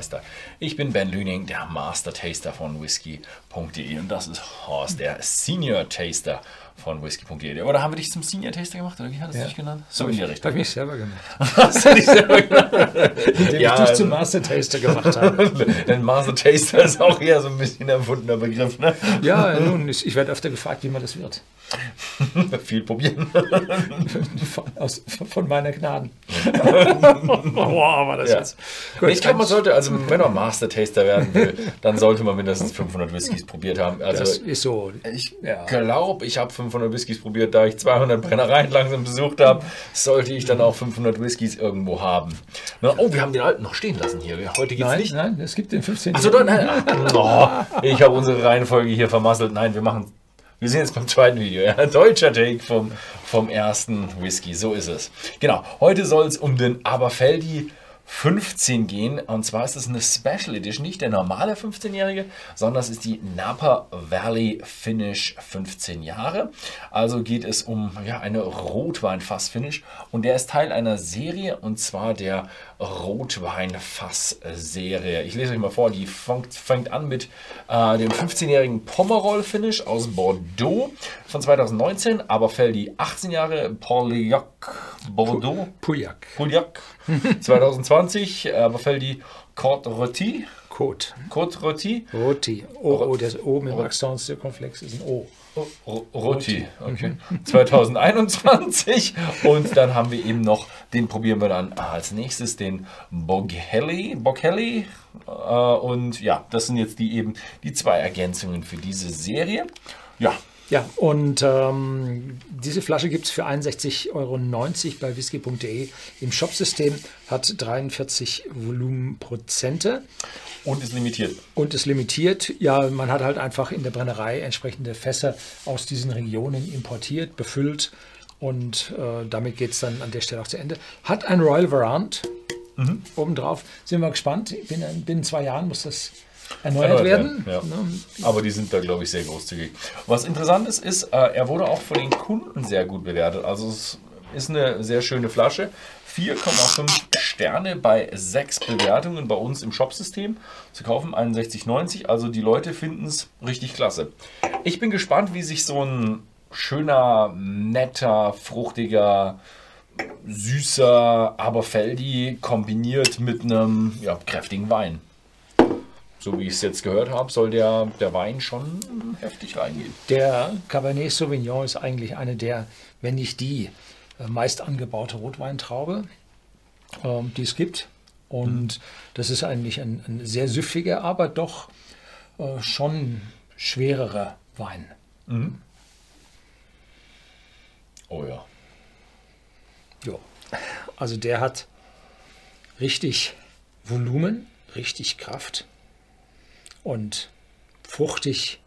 Whisky-Geister. Ich bin Ben Lüning, der Master Taster von Whisky.de und das ist Horst, der Senior Taster von Whisky.de. Oder haben wir dich zum Senior Taster gemacht? Oder wie hattest du Ja. dich genannt? So in Habe Richtung. ich mich selber gemacht. Hast du dich selber genannt? Indem Ja, ich dich also- zum Master Taster gemacht habe. Denn Master Taster ist auch eher so ein bisschen erfundener Begriff, ne? Ja, nun, ich, ich werde öfter gefragt, wie man das wird. Viel probieren. Von, aus, von meiner Gnaden. Boah, war das Ja. jetzt. Gut, ich glaube, man sollte, also wenn man Master Taster werden will, dann sollte man mindestens 500 Whiskys probiert haben. Also das ist so. ich Ja. glaube, ich habe 500 Whiskys probiert, da ich 200 Brennereien langsam besucht habe, sollte ich dann auch 500 Whiskys irgendwo haben. Na, oh, wir haben den alten noch stehen lassen hier. Heute geht's Nein, nicht. nein, es gibt den 15. Achso, nein. Oh, ich habe unsere Reihenfolge hier vermasselt. Nein, wir machen. Wir sind jetzt beim zweiten Video. Ja. Deutscher Take vom, vom ersten Whisky. So ist es. Genau. Heute soll es um den Aberfeldi 15 gehen. Und zwar ist es eine Special Edition. Nicht der normale 15-Jährige, sondern es ist die Napa Valley Finish 15 Jahre. Also geht es um ja, eine Rotwein-Fass-Finish. Und der ist Teil einer Serie und zwar der Rotwein-Fass-Serie. Ich lese euch mal vor, die fängt, fängt an mit äh, dem 15-jährigen Pomerol-Finish aus Bordeaux von 2019, aber fällt die 18 Jahre Pauliac Bordeaux. Pujak. Pauliac 2020, aber fällt die Côte Rôtie. Kot. Côte Rôtie. Roti. O, O, das O mit Accent Zirkonflex ist ein O. Roti, okay. 2021 und dann haben wir eben noch, den probieren wir dann als nächstes, den Boghelli, Boghelli äh, und ja, das sind jetzt die eben die zwei Ergänzungen für diese Serie. Ja, Ja, und ähm, diese Flasche gibt es für 61,90 Euro bei whisky.de im Shopsystem, hat 43 Volumenprozente und ist limitiert. und ist limitiert. Ja, man hat halt einfach in der Brennerei entsprechende Fässer aus diesen Regionen importiert, befüllt und äh, damit geht es dann an der Stelle auch zu Ende. Hat ein Royal Varant obendrauf. Sind wir gespannt. Binnen, binnen zwei Jahren muss das erneuert, werden, ja. Ne? Aber die sind da, glaube ich, sehr großzügig. Was interessant ist, ist, äh, er wurde auch von den Kunden sehr gut bewertet. Also es ist eine sehr schöne Flasche. 4,5 Sterne bei 6 Bewertungen bei uns im Shopsystem zu kaufen, 61,90. Also die Leute finden es richtig klasse. Ich bin gespannt, wie sich so ein schöner, netter, fruchtiger, süßer Aberfeldi kombiniert mit einem ja, kräftigen Wein. So wie ich es jetzt gehört habe, soll der, der Wein schon heftig reingehen. Der Cabernet Sauvignon ist eigentlich eine der, wenn nicht die, äh, meist angebaute Rotweintraube, ähm, die es gibt. Und das ist eigentlich ein, ein sehr süffiger, aber doch äh, schon schwererer Wein. Oh ja. Ja. Also der hat richtig Volumen, richtig Kraft und fruchtig,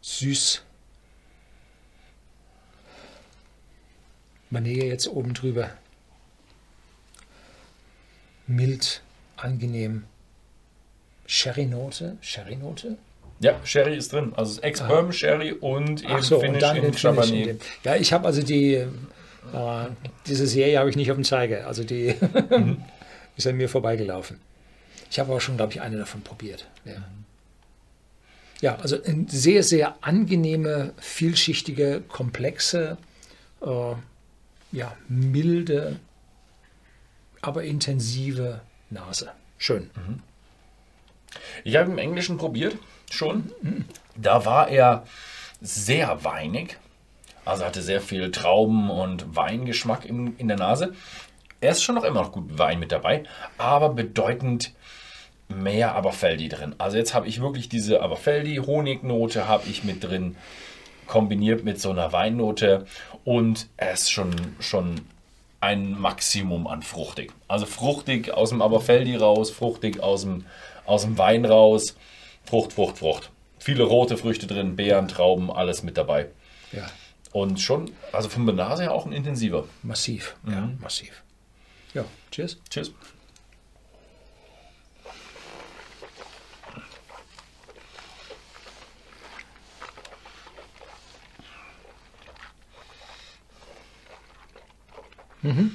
süß. Vanille jetzt oben drüber. Mild, angenehm. Sherry-Note, Sherry-Note? Ja, Sherry ist drin. Also Ex-Bourbon Sherry und eben so, Finish und dann in dem. Ja, ich habe also die, äh, diese Serie habe ich nicht auf dem Zeiger. Also die ist an mir vorbeigelaufen. Ich habe aber schon, glaube ich, eine davon probiert. Ja. ja, also sehr, sehr angenehme, vielschichtige, komplexe, äh, ja, milde, aber intensive Nase. Schön. Ich habe im Englischen probiert, schon. Da war er sehr weinig. Also hatte sehr viel Trauben- und Weingeschmack in, in der Nase. Er ist schon noch immer noch gut Wein mit dabei, aber bedeutend mehr Aberfeldi drin. Also jetzt habe ich wirklich diese Aberfeldi, Honignote habe ich mit drin, kombiniert mit so einer Weinnote und er ist schon, schon ein Maximum an fruchtig. Also fruchtig aus dem Aberfeldi raus, fruchtig aus dem, aus dem Wein raus. Frucht, Frucht, Frucht. Viele rote Früchte drin, Beeren, Trauben, alles mit dabei. Ja, Und schon, also von der Nase her auch ein intensiver. massiv. Ja, massiv. Ja, cheers. Tschüss.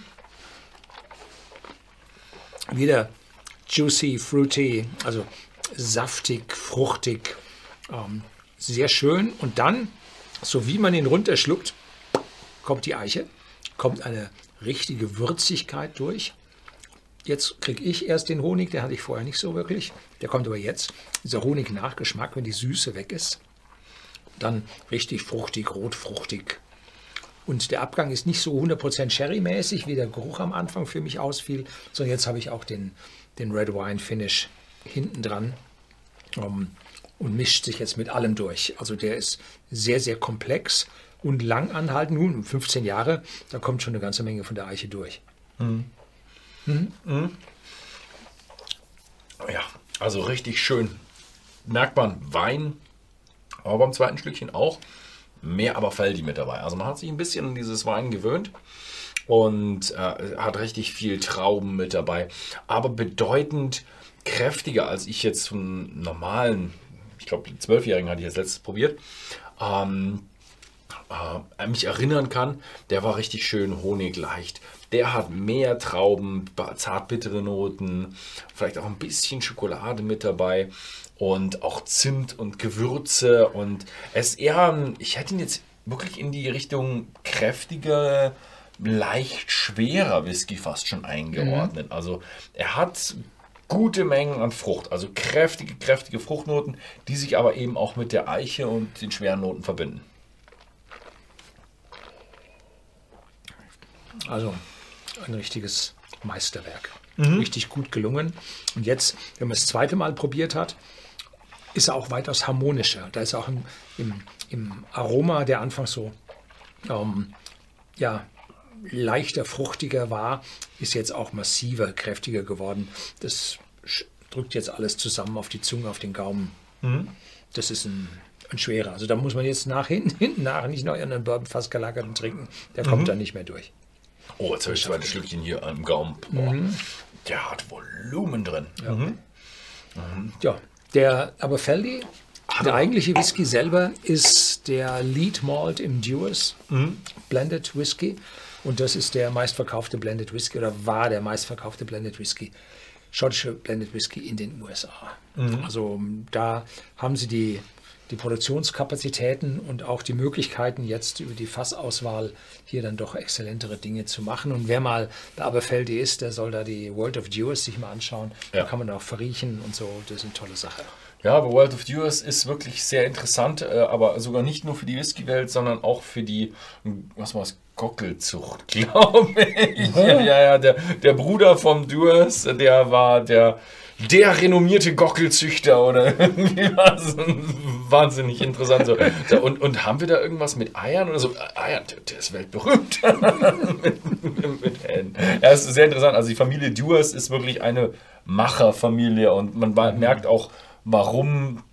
Wieder juicy, fruity, also saftig, fruchtig, ähm, sehr schön. Und dann, so wie man ihn runterschluckt, kommt die Eiche, kommt eine richtige Würzigkeit durch. Jetzt kriege ich erst den Honig, den hatte ich vorher nicht so wirklich. Der kommt aber jetzt. Dieser Honig-Nachgeschmack, wenn die Süße weg ist. Dann richtig fruchtig, rotfruchtig. Und der Abgang ist nicht so 100% Sherry-mäßig, wie der Geruch am Anfang für mich ausfiel, sondern jetzt habe ich auch den, den Red Wine Finish hinten dran um, und mischt sich jetzt mit allem durch. Also der ist sehr, sehr komplex und lang anhalten. Nun, 15 Jahre, da kommt schon eine ganze Menge von der Eiche durch. Mhm. Mhm. Ja, also richtig schön. Merkt man Wein, aber beim zweiten Schlückchen auch. Mehr aber Feldi mit dabei. Also man hat sich ein bisschen an dieses Wein gewöhnt und äh, hat richtig viel Trauben mit dabei. Aber bedeutend kräftiger als ich jetzt zum normalen, ich glaube, Zwölfjährigen hatte ich jetzt letztes probiert. Ähm, äh, mich erinnern kann, der war richtig schön honigleicht. Der hat mehr Trauben, zartbittere Noten, vielleicht auch ein bisschen Schokolade mit dabei und auch Zimt und Gewürze und es ist eher, ich hätte ihn jetzt wirklich in die Richtung kräftiger, leicht schwerer Whisky fast schon eingeordnet. Mhm. Also er hat gute Mengen an Frucht, also kräftige, kräftige Fruchtnoten, die sich aber eben auch mit der Eiche und den schweren Noten verbinden. Also ein richtiges Meisterwerk. Mhm. Richtig gut gelungen. Und jetzt, wenn man es das zweite Mal probiert hat, ist er auch weitaus harmonischer. Da ist auch im, im, im Aroma, der anfangs so ähm, ja, leichter, fruchtiger war, ist jetzt auch massiver, kräftiger geworden. Das drückt jetzt alles zusammen auf die Zunge, auf den Gaumen. Mhm. Das ist ein, ein schwerer. Also da muss man jetzt nach hinten, hinten nach nicht noch einen Bourbon fast gelagerten trinken. Der kommt mhm. dann nicht mehr durch. Oh, jetzt habe ich zwei Schlückchen hier am Gaumen. Mhm. Der hat Volumen drin. Ja. Mhm. mhm. ja, der aber Feldy, der eigentliche Whisky selber ist der Lead Malt im Dewars mhm. Blended Whisky. Und das ist der meistverkaufte Blended Whisky oder war der meistverkaufte Blended Whisky, schottische Blended Whisky in den USA. Mhm. Also da haben sie die die Produktionskapazitäten und auch die Möglichkeiten, jetzt über die Fassauswahl hier dann doch exzellentere Dinge zu machen. Und wer mal bei Aberfeldi ist, der soll da die World of Dewars sich mal anschauen. Ja. Da kann man auch verriechen und so. Das ist eine tolle Sache. Ja, aber World of Dewars ist wirklich sehr interessant, äh, aber sogar nicht nur für die Whisky-Welt, sondern auch für die, was war es, Gockelzucht, glaube ich. Ja, ja, der, der Bruder vom Dewars, der war der der renommierte Gockelzüchter oder irgendwie was. Wahnsinnig interessant. So. Und, und haben wir da irgendwas mit Eiern oder so? Eiern, der ist weltberühmt. mit, mit, mit Ja, es ist sehr interessant. Also die Familie Duers ist wirklich eine Macherfamilie und man merkt auch, warum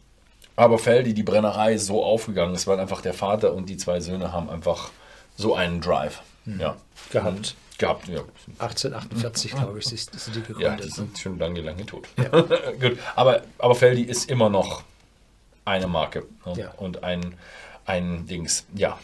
aber Feldi, die Brennerei, so aufgegangen ist, weil einfach der Vater und die zwei Söhne haben einfach so einen Drive. Mhm. Ja. Gehabt gehabt. Ja. 1848, glaube ich, ist, ist die gegründet. Ja, die sind schon lange, lange tot. Ja. Gut, aber, aber Feldi ist immer noch eine Marke ne? ja. und ein, ein Dings. Ja.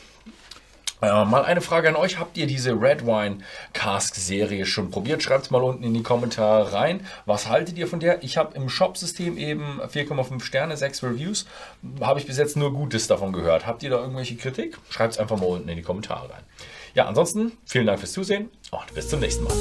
Äh, mal eine Frage an euch. Habt ihr diese Red Wine Cask Serie schon probiert? Schreibt es mal unten in die Kommentare rein. Was haltet ihr von der? Ich habe im Shop-System eben 4,5 Sterne, 6 Reviews. Habe ich bis jetzt nur Gutes davon gehört. Habt ihr da irgendwelche Kritik? Schreibt es einfach mal unten in die Kommentare rein. Ja, ansonsten vielen Dank fürs Zusehen und bis zum nächsten Mal.